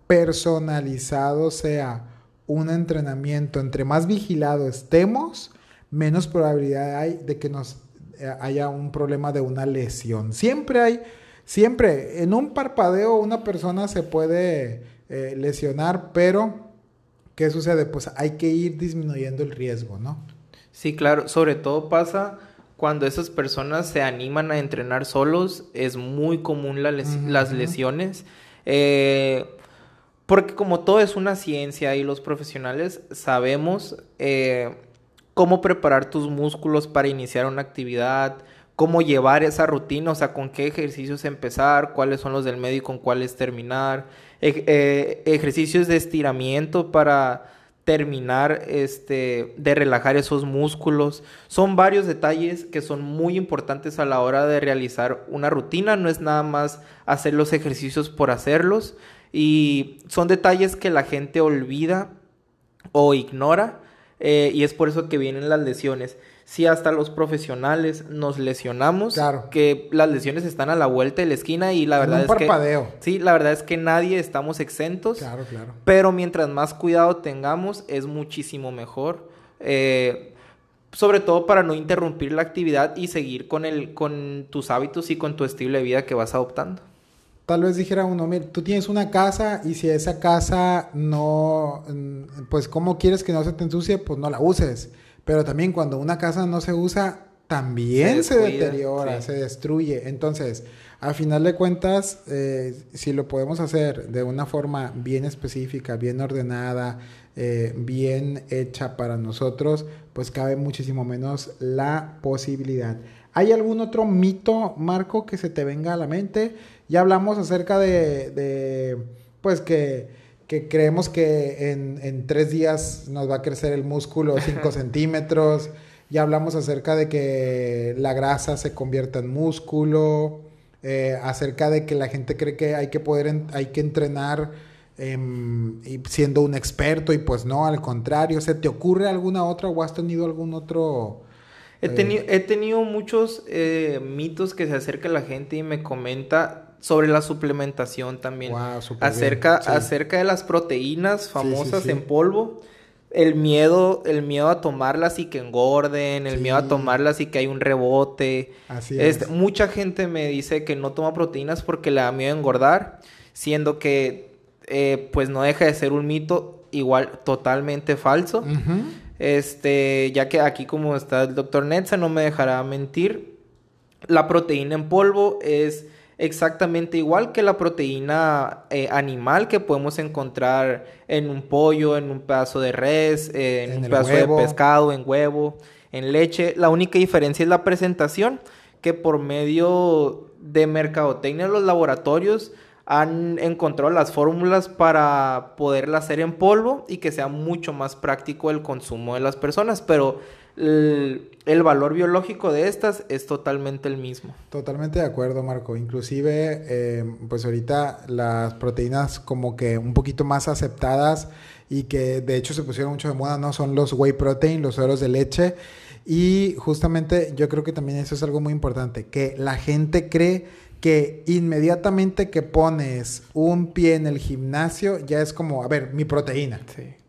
Speaker 2: personalizado sea un entrenamiento, entre más vigilado estemos, menos probabilidad hay de que nos eh, haya un problema de una lesión. Siempre hay, siempre, en un parpadeo una persona se puede eh, lesionar, pero ¿qué sucede? Pues hay que ir disminuyendo el riesgo, ¿no?
Speaker 3: Sí, claro, sobre todo pasa cuando esas personas se animan a entrenar solos, es muy común las lesiones. Eh, porque como todo es una ciencia y los profesionales sabemos eh, cómo preparar tus músculos para iniciar una actividad, cómo llevar esa rutina, o sea, con qué ejercicios empezar, cuáles son los del medio y con cuáles terminar, eh, ejercicios de estiramiento para terminar este, de relajar esos músculos. Son varios detalles que son muy importantes a la hora de realizar una rutina. No es nada más hacer los ejercicios por hacerlos, y son detalles que la gente olvida o ignora eh, y es por eso que vienen las lesiones. Si hasta los profesionales nos lesionamos,
Speaker 2: claro.
Speaker 3: que las lesiones están a la vuelta de la esquina y la verdad es
Speaker 2: parpadeo.
Speaker 3: que sí, la verdad es que nadie estamos exentos.
Speaker 2: Claro, claro.
Speaker 3: Pero mientras más cuidado tengamos es muchísimo mejor. Eh, sobre todo para no interrumpir la actividad y seguir con el con tus hábitos y con tu estilo de vida que vas adoptando.
Speaker 2: Tal vez dijera uno, mira, tú tienes una casa y si esa casa no, mm, pues ¿cómo quieres que no se te ensucie? Pues no la uses. Pero también cuando una casa no se usa, también se, deteriora, se destruye. Entonces, al final de cuentas, eh, si lo podemos hacer de una forma bien específica, bien ordenada, eh, bien hecha para nosotros, pues cabe muchísimo menos la posibilidad. ¿Hay algún otro mito, Marco, que se te venga a la mente? Ya hablamos acerca de, pues que, creemos que en, tres días nos va a crecer el músculo 5 centímetros. Ya hablamos acerca de que la grasa se convierta en músculo. Eh, acerca de que la gente cree que hay que poder, hay que entrenar em, siendo un experto y pues no, al contrario. ¿Se te ocurre alguna otra o has tenido algún otro
Speaker 3: He, tenido, he tenido muchos eh, mitos que se acerca la gente y me comenta sobre la suplementación también. acerca, acerca de las proteínas famosas en polvo. El miedo, el miedo a tomarlas y que engorden, el miedo a tomarlas y que hay un rebote.
Speaker 2: Así
Speaker 3: este, es. Mucha gente me dice que no toma proteínas porque le da miedo a engordar, siendo que eh, pues no deja de ser un mito igual totalmente falso. Este, ya que aquí como está el doctor Netza, no me dejará mentir. La proteína en polvo es exactamente igual que la proteína eh, animal que podemos encontrar en un pollo, en un pedazo de res, en, un pedazo de pescado, en huevo, en leche. La única diferencia es la presentación, que por medio de mercadotecnia los laboratorios han encontrado las fórmulas para poderla hacer en polvo y que sea mucho más práctico el consumo de las personas, pero el, valor biológico de estas es totalmente el mismo.
Speaker 2: Totalmente de acuerdo, Marco. Inclusive, eh, pues ahorita las proteínas como que un poquito más aceptadas y que de hecho se pusieron mucho de moda, ¿no? Son los whey protein, los sueros de leche. Y justamente yo creo que también eso es algo muy importante, que la gente cree que inmediatamente que pones un pie en el gimnasio, ya es como, a ver, mi proteína.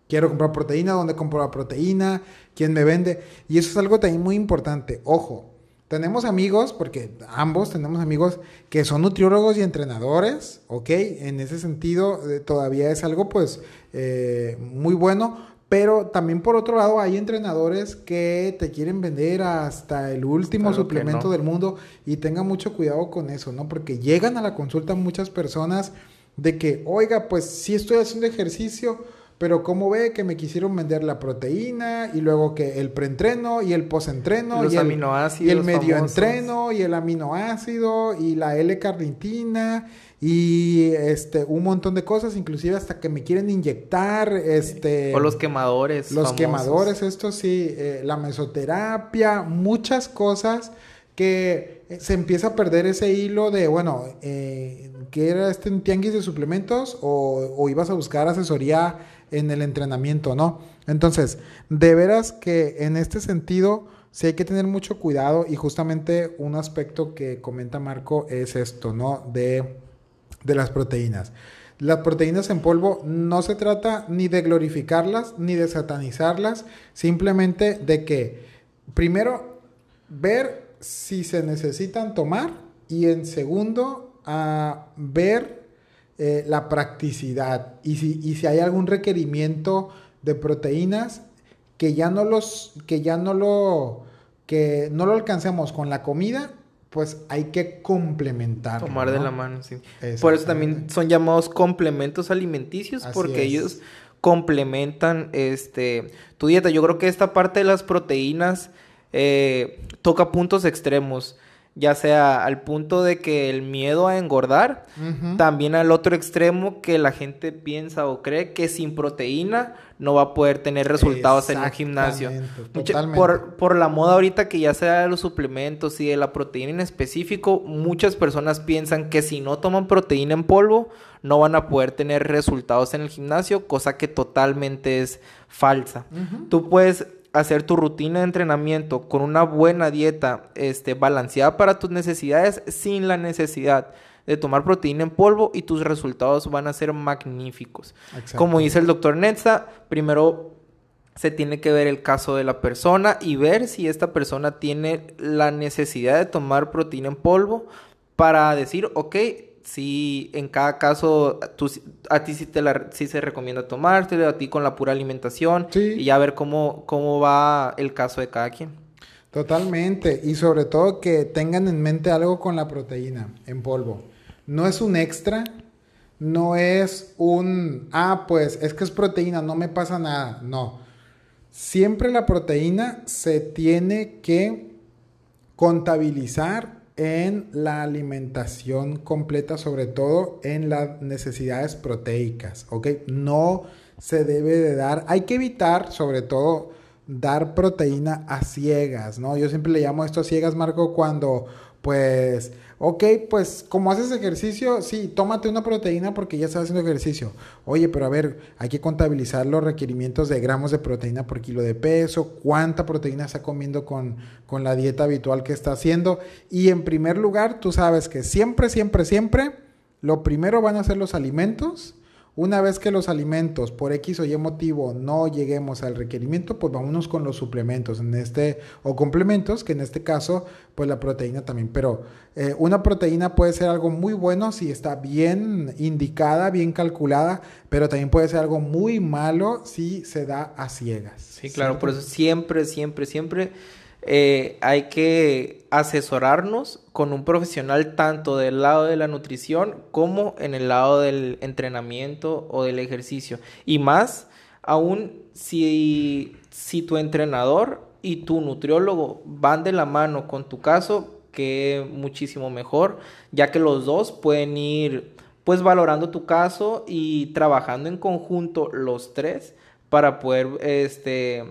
Speaker 2: Quiero comprar proteína, ¿dónde compro la proteína? ¿Quién me vende? Y eso es algo también muy importante. Ojo, tenemos amigos, porque ambos tenemos amigos que son nutriólogos y entrenadores, ¿ok? En ese sentido, eh, todavía es algo pues eh, muy bueno, Pero también por otro lado hay entrenadores que te quieren vender hasta el último
Speaker 3: Claro
Speaker 2: suplemento
Speaker 3: no.
Speaker 2: del mundo y tenga mucho cuidado con eso, ¿no? Porque llegan a la consulta muchas personas de que, oiga, pues sí estoy haciendo ejercicio, pero ¿cómo ve que me quisieron vender la proteína y luego que el preentreno y el postentreno
Speaker 3: Los
Speaker 2: y el,
Speaker 3: aminoácidos
Speaker 2: y el medio
Speaker 3: famosos.
Speaker 2: entreno y el aminoácido y la L-carnitina y este un montón de cosas, inclusive hasta que me quieren inyectar este
Speaker 3: O los quemadores.
Speaker 2: los
Speaker 3: famosos.
Speaker 2: quemadores, esto sí, eh, la mesoterapia, muchas cosas que eh, se empieza a perder ese hilo de, bueno, eh, ¿qué era este tianguis de suplementos o, o ibas a buscar asesoría en el entrenamiento, no? Entonces, de veras que en este sentido sí hay que tener mucho cuidado y justamente un aspecto que comenta Marco es esto, ¿no? De, de las proteínas. Las proteínas en polvo no se trata ni de glorificarlas ni de satanizarlas, simplemente de que primero ver si se necesitan tomar y en segundo a ver eh, la practicidad y si, y si hay algún requerimiento de proteínas que ya no los que ya no lo que no lo alcancemos con la comida pues hay que complementar
Speaker 3: Tomar de la mano, sí. Por eso también son llamados complementos alimenticios,
Speaker 2: Así
Speaker 3: porque
Speaker 2: es.
Speaker 3: ellos complementan este tu dieta. Yo creo que esta parte de las proteínas eh, toca puntos extremos, ya sea al punto de que el miedo a engordar, también al otro extremo que la gente piensa o cree que sin proteína no va a poder tener resultados en un gimnasio. Mucha- por, por la moda ahorita que ya sea de los suplementos y de la proteína en específico, muchas personas piensan que si no toman proteína en polvo no van a poder tener resultados en el gimnasio, cosa que totalmente es falsa. Tú puedes hacer tu rutina de entrenamiento con una buena dieta este, balanceada para tus necesidades sin la necesidad de tomar proteína en polvo y tus resultados van a ser magníficos. Como dice el doctor Netza, primero se tiene que ver el caso de la persona y ver si esta persona tiene la necesidad de tomar proteína en polvo para decir, ok, si en cada caso tú, a ti sí, te la, sí se recomienda tomártelo, a ti con la pura alimentación
Speaker 2: Sí.
Speaker 3: y ya ver cómo, cómo va el caso de cada quien.
Speaker 2: Totalmente. Y sobre todo que tengan en mente algo con la proteína en polvo. No es un extra, no es un, ah, pues es que es proteína, no me pasa nada. No. Siempre la proteína se tiene que contabilizar en la alimentación completa, sobre todo en las necesidades proteicas, ¿ok? No se debe de dar, hay que evitar sobre todo dar proteína a ciegas, ¿no? Yo siempre le llamo esto a ciegas, Marco, cuando pues, ok, pues como haces ejercicio, sí, tómate una proteína porque ya estás haciendo ejercicio. Oye, pero a ver, hay que contabilizar los requerimientos de gramos de proteína por kilo de peso, cuánta proteína está comiendo con, con la dieta habitual que está haciendo. Y en primer lugar, tú sabes que siempre, siempre, siempre, lo primero van a ser los alimentos. Una vez que los alimentos por X o Y motivo no lleguemos al requerimiento, pues vámonos con los suplementos en este o complementos, que en este caso, pues la proteína también. Pero eh, una proteína puede ser algo muy bueno si está bien indicada, bien calculada, pero también puede ser algo muy malo si se da a ciegas.
Speaker 3: Sí, claro, por eso siempre, siempre, siempre eh, hay que asesorarnos con un profesional tanto del lado de la nutrición como en el lado del entrenamiento o del ejercicio. Y más aún si, si tu entrenador y tu nutriólogo van de la mano con tu caso, que muchísimo mejor, ya que los dos pueden ir pues valorando tu caso y trabajando en conjunto los tres para poder este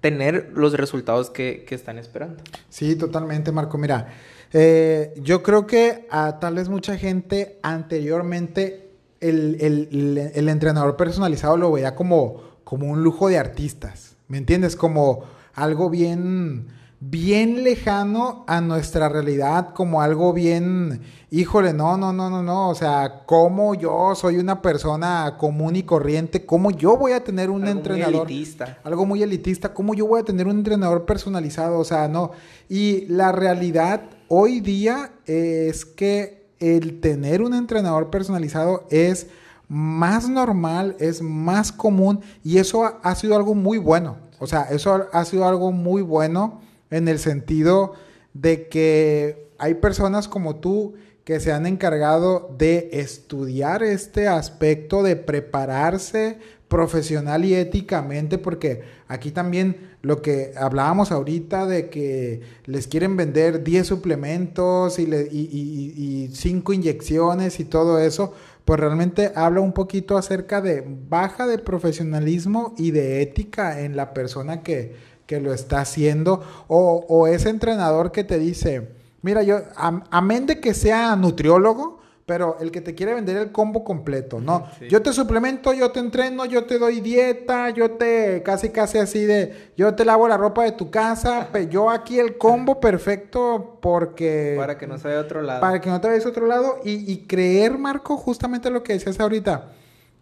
Speaker 3: tener los resultados que, que están esperando.
Speaker 2: Sí, totalmente, Marco. Mira, eh, yo creo que a tal vez mucha gente anteriormente el, el- el- entrenador personalizado lo veía como, como un lujo de artistas, ¿me entiendes? Como algo bien, bien lejano a nuestra realidad, como algo bien, híjole, no, no, no, no, no, o sea, como yo soy una persona común y corriente, ¿cómo yo voy a tener un
Speaker 3: Algo muy
Speaker 2: entrenador?
Speaker 3: elitista.
Speaker 2: algo muy elitista. ¿Cómo yo voy a tener un entrenador personalizado? O sea, no. Y la realidad hoy día es que el tener un entrenador personalizado es más normal, es más común y eso ha, ha sido algo muy bueno. O sea, eso ha sido algo muy bueno en el sentido de que hay personas como tú que se han encargado de estudiar este aspecto, de prepararse profesional y éticamente, porque aquí también lo que hablábamos ahorita de que les quieren vender 10 suplementos y, le, y, 5 inyecciones y todo eso, pues realmente habla un poquito acerca de baja de profesionalismo y de ética en la persona que, que lo está haciendo, o, o ese entrenador que te dice, mira, yo, amén de que sea nutriólogo, pero el que te quiere vender el combo completo, ¿no? Yo te suplemento, yo te entreno, yo te doy dieta, yo te casi casi así de, yo te lavo la ropa de tu casa, yo aquí el combo perfecto porque...
Speaker 3: Para que no se vea otro lado.
Speaker 2: Para que no te veas otro lado y, y creer, Marco, justamente lo que decías ahorita.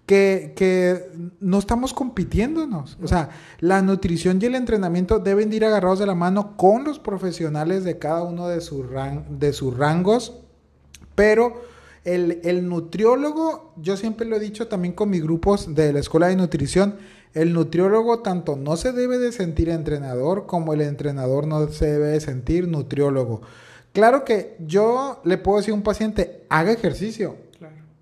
Speaker 2: Que, no estamos compitiéndonos. O sea, la nutrición y el entrenamiento deben ir agarrados de la mano con los profesionales de cada uno de, sus rangos, pero el, nutriólogo, yo siempre lo he dicho también con mis grupos de la escuela de nutrición, el nutriólogo tanto no se debe de sentir entrenador como el entrenador no se debe de sentir nutriólogo. Claro que yo le puedo decir a un paciente, haga ejercicio.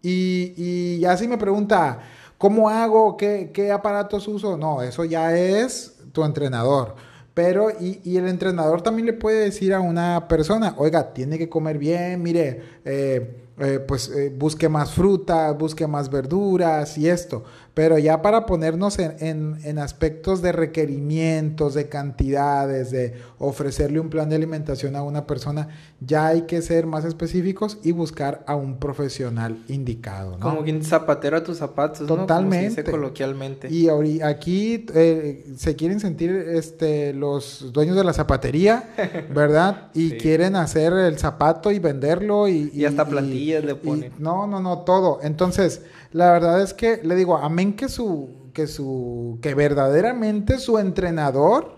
Speaker 2: Y, ya si me pregunta, ¿cómo hago? ¿Qué, ¿Qué aparatos uso? No, eso ya es tu entrenador. Pero, y, y, el entrenador también le puede decir a una persona, oiga, tiene que comer bien, mire, eh, eh, pues eh, busque más fruta, busque más verduras y esto. Pero ya para ponernos en, aspectos de requerimientos, de cantidades, de ofrecerle un plan de alimentación a una persona, ya hay que ser más específicos y buscar a un profesional indicado.
Speaker 3: Como quien zapatero a tus zapatos,
Speaker 2: Totalmente.
Speaker 3: ¿no? coloquialmente.
Speaker 2: Y aquí eh, se quieren sentir este, los dueños de la zapatería, ¿verdad? Y quieren hacer el zapato y venderlo y...
Speaker 3: Y, hasta plantillas le ponen.
Speaker 2: no, no, no, todo. Entonces la verdad es que le digo, amén que su, que su, que verdaderamente su entrenador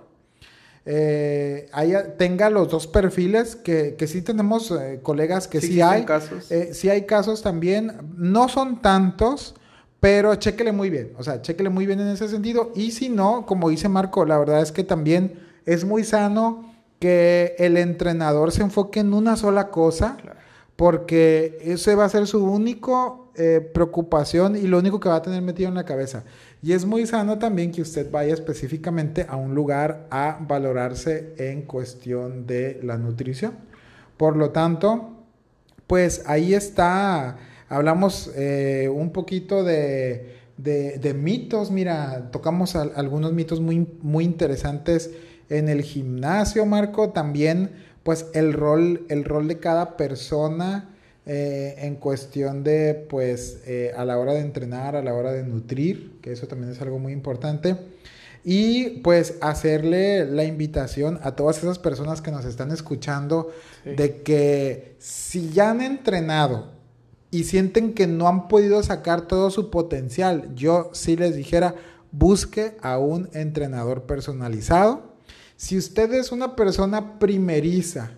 Speaker 2: eh, tenga los dos perfiles, que, que sí tenemos eh, colegas que sí, hay.
Speaker 3: Casos.
Speaker 2: Eh, sí hay casos también, no son tantos, pero chéquele muy bien, o sea, chéquele muy bien en ese sentido. Y si no, como dice Marco, la verdad es que también es muy sano que el entrenador se enfoque en una sola cosa, porque ese va a ser su único eh, preocupación y lo único que va a tener metido en la cabeza. Y es muy sano también que usted vaya específicamente a un lugar a valorarse en cuestión de la nutrición. Por lo tanto, pues ahí está, hablamos eh, un poquito de, de, mitos, mira, tocamos algunos mitos muy, muy interesantes en el gimnasio, Marco, también pues el rol, el rol de cada persona eh, en cuestión de, pues, eh, a la hora de entrenar, a la hora de nutrir, que eso también es algo muy importante. Y pues hacerle la invitación a todas esas personas que nos están escuchando de que si ya han entrenado y sienten que no han podido sacar todo su potencial, yo sí les dijera, busque a un entrenador personalizado. Si usted es una persona primeriza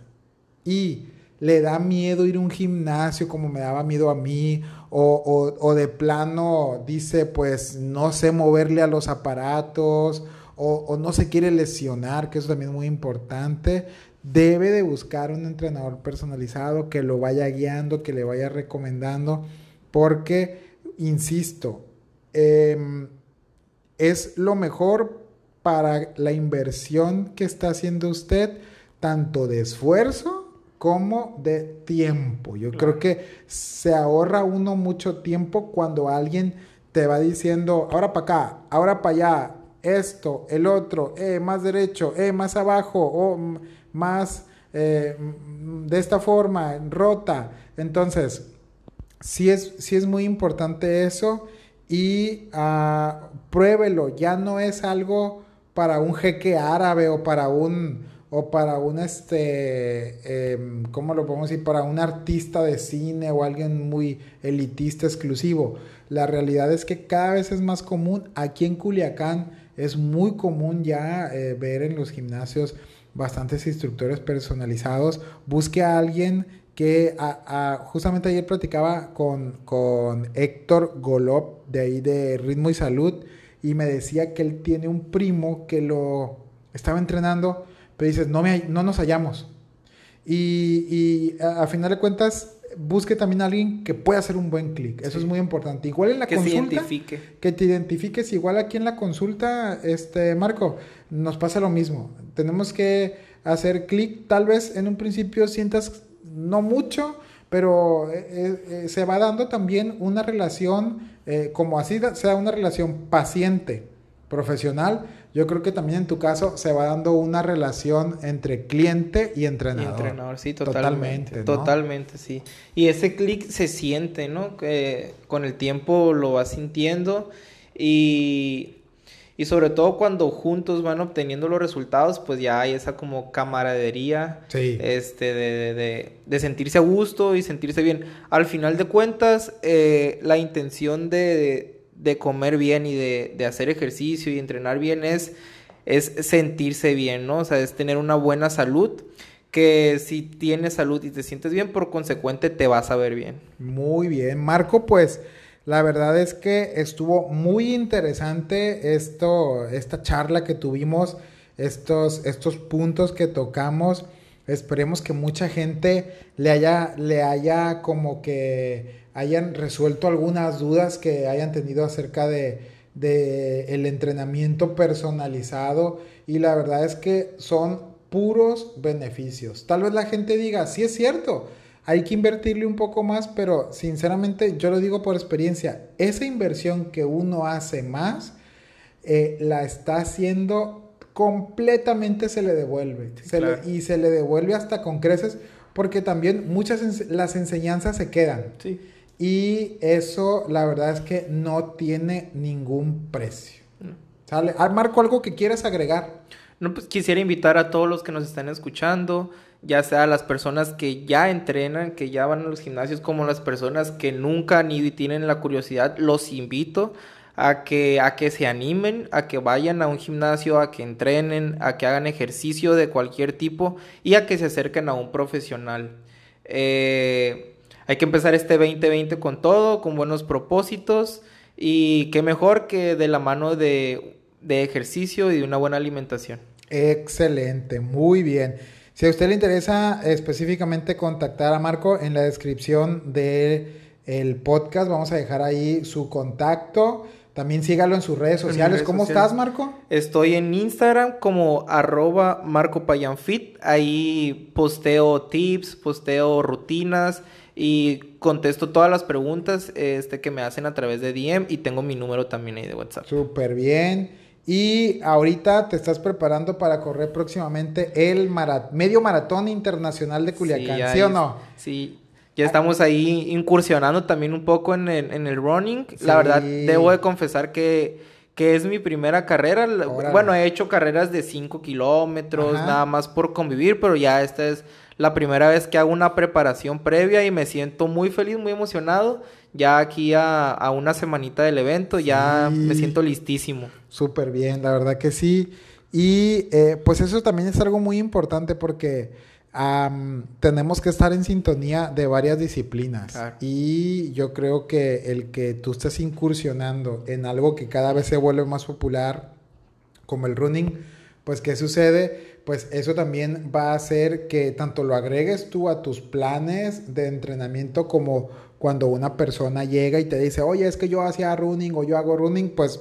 Speaker 2: y le da miedo ir a un gimnasio como me daba miedo a mí, o, de plano dice, pues no sé moverle a los aparatos, o, no se quiere lesionar, que eso también es muy importante, debe de buscar un entrenador personalizado que lo vaya guiando, que le vaya recomendando, porque, insisto, em, es lo mejor para la inversión que está haciendo usted, tanto de esfuerzo, como de tiempo. Yo creo que se ahorra uno mucho tiempo cuando alguien te va diciendo, ahora para acá, ahora para allá, esto, el otro, eh, más derecho, eh, más abajo, o más eh, de esta forma, rota. Entonces, sí es, sí es muy importante eso y uh, pruébelo, ya no es algo para un jeque árabe o para un o para un, este, em, ¿cómo lo podemos decir? Para un artista de cine o alguien muy elitista, exclusivo. La realidad es que cada vez es más común. Aquí en Culiacán es muy común ya eh, ver en los gimnasios bastantes instructores personalizados. Busque a alguien que justamente ayer platicaba con, con Héctor Golop de ahí de Ritmo y Salud y me decía que él tiene un primo que lo estaba entrenando, pero dices, no, me, no nos hallamos. Y, y a, final de cuentas, busque también a alguien que pueda hacer un buen clic. Eso es muy importante. Igual en la consulta. Que te identifique. Que te identifiques. Igual aquí en la consulta, este, Marco, nos pasa lo mismo. Tenemos que hacer clic. Tal vez en un principio sientas no mucho, pero eh, eh, eh, se va dando también una relación, como así sea una relación paciente profesional, yo creo que también en tu caso se va dando una relación entre cliente y entrenador.
Speaker 3: Y entrenador, sí, totalmente. Totalmente, sí. Y ese clic se siente, ¿no? Que con el tiempo lo vas sintiendo y, y sobre todo cuando juntos van obteniendo los resultados, pues ya hay esa como camaradería, este, de, de, de, sentirse a gusto y sentirse bien. Al final de cuentas, eh, la intención de de comer bien y de, de, hacer ejercicio y entrenar bien es, es sentirse bien, ¿no? O sea, es tener una buena salud que si tienes salud y te sientes bien, por consecuente te vas a ver bien.
Speaker 2: Muy bien, Marco, pues la verdad es que estuvo muy interesante esto, esta charla que tuvimos, estos, estos puntos que tocamos. Esperemos que mucha gente le haya, le haya como que hayan resuelto algunas dudas que hayan tenido acerca de, el entrenamiento personalizado y la verdad es que son puros beneficios. Tal vez la gente diga, sí es cierto, hay que invertirle un poco más, pero sinceramente yo lo digo por experiencia, esa inversión que uno hace más, eh, la está haciendo completamente se le devuelve. y se le devuelve hasta con creces, porque también muchas las enseñanzas se quedan. Sí. Y eso, la verdad es que no tiene ningún precio. ¿Sale? Ah, Marco, ¿algo que quieras agregar?
Speaker 3: No, pues quisiera invitar a todos los que nos están escuchando, ya sea las personas que ya entrenan, que ya van a los gimnasios, como las personas que nunca han ido y tienen la curiosidad, los invito a que, a que se animen, a que vayan a un gimnasio, a que entrenen, a que hagan ejercicio de cualquier tipo y a que se acerquen a un profesional. Eh, hay que empezar este 2020 con todo, con buenos propósitos y qué mejor que de la mano de, ejercicio y de una buena alimentación.
Speaker 2: Excelente, muy bien. Si a usted le interesa específicamente contactar a Marco, en la descripción del el podcast vamos a dejar ahí su contacto. También sígalo en sus redes sociales. ¿Cómo estás, Marco?
Speaker 3: Estoy en Instagram como arroba Marco Ahí posteo tips, posteo rutinas y contesto todas las preguntas este, que me hacen a través de DM y tengo mi número también ahí de WhatsApp.
Speaker 2: Súper bien. Y ahorita te estás preparando para correr próximamente el medio maratón internacional de Culiacán, ¿sí, o no?
Speaker 3: Sí, ya estamos ahí incursionando también un poco en el, en el running. La verdad, debo de confesar que, que es mi primera carrera. Bueno, he hecho carreras de 5 kilómetros, nada más por convivir, pero ya esta es la primera vez que hago una preparación previa y me siento muy feliz, muy emocionado. Ya aquí a, una semanita del evento, ya me siento listísimo.
Speaker 2: Súper bien, la verdad que sí. Y eh, pues eso también es algo muy importante porque tenemos que estar en sintonía de varias disciplinas. Y yo creo que el que tú estés incursionando en algo que cada vez se vuelve más popular, como el running, pues ¿qué sucede? Pues eso también va a hacer que tanto lo agregues tú a tus planes de entrenamiento como cuando una persona llega y te dice, oye, es que yo hacía running o yo hago running, pues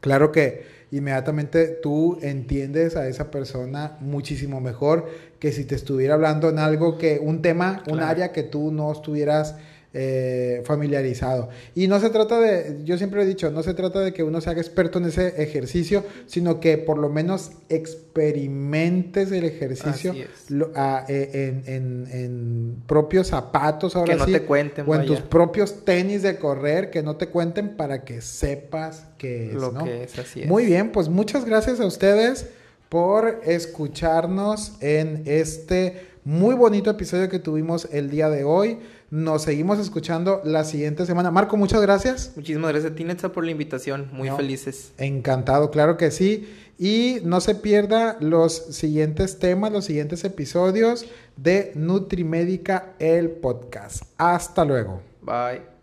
Speaker 2: claro que inmediatamente tú entiendes a esa persona muchísimo mejor que si te estuviera hablando en algo que, un tema, un área que tú no estuvieras eh, familiarizado. Y no se trata de, yo siempre he dicho, no se trata de que uno se haga experto en ese ejercicio, sino que por lo menos experimentes el ejercicio eh, en, propios zapatos ahora
Speaker 3: que no te cuenten,
Speaker 2: o en tus propios tenis de correr, que no te cuenten para que sepas qué es.
Speaker 3: Lo que es, así es.
Speaker 2: Muy bien, pues muchas gracias a ustedes por escucharnos en este Muy bonito episodio que tuvimos el día de hoy. Nos seguimos escuchando la siguiente semana. Marco, muchas gracias.
Speaker 3: Muchísimas gracias a ti, Netza, por la invitación. Muy
Speaker 2: No.
Speaker 3: felices.
Speaker 2: Encantado, claro que sí. Y no se pierda los siguientes temas, los siguientes episodios de Nutrimédica, el podcast. Hasta luego.
Speaker 3: Bye.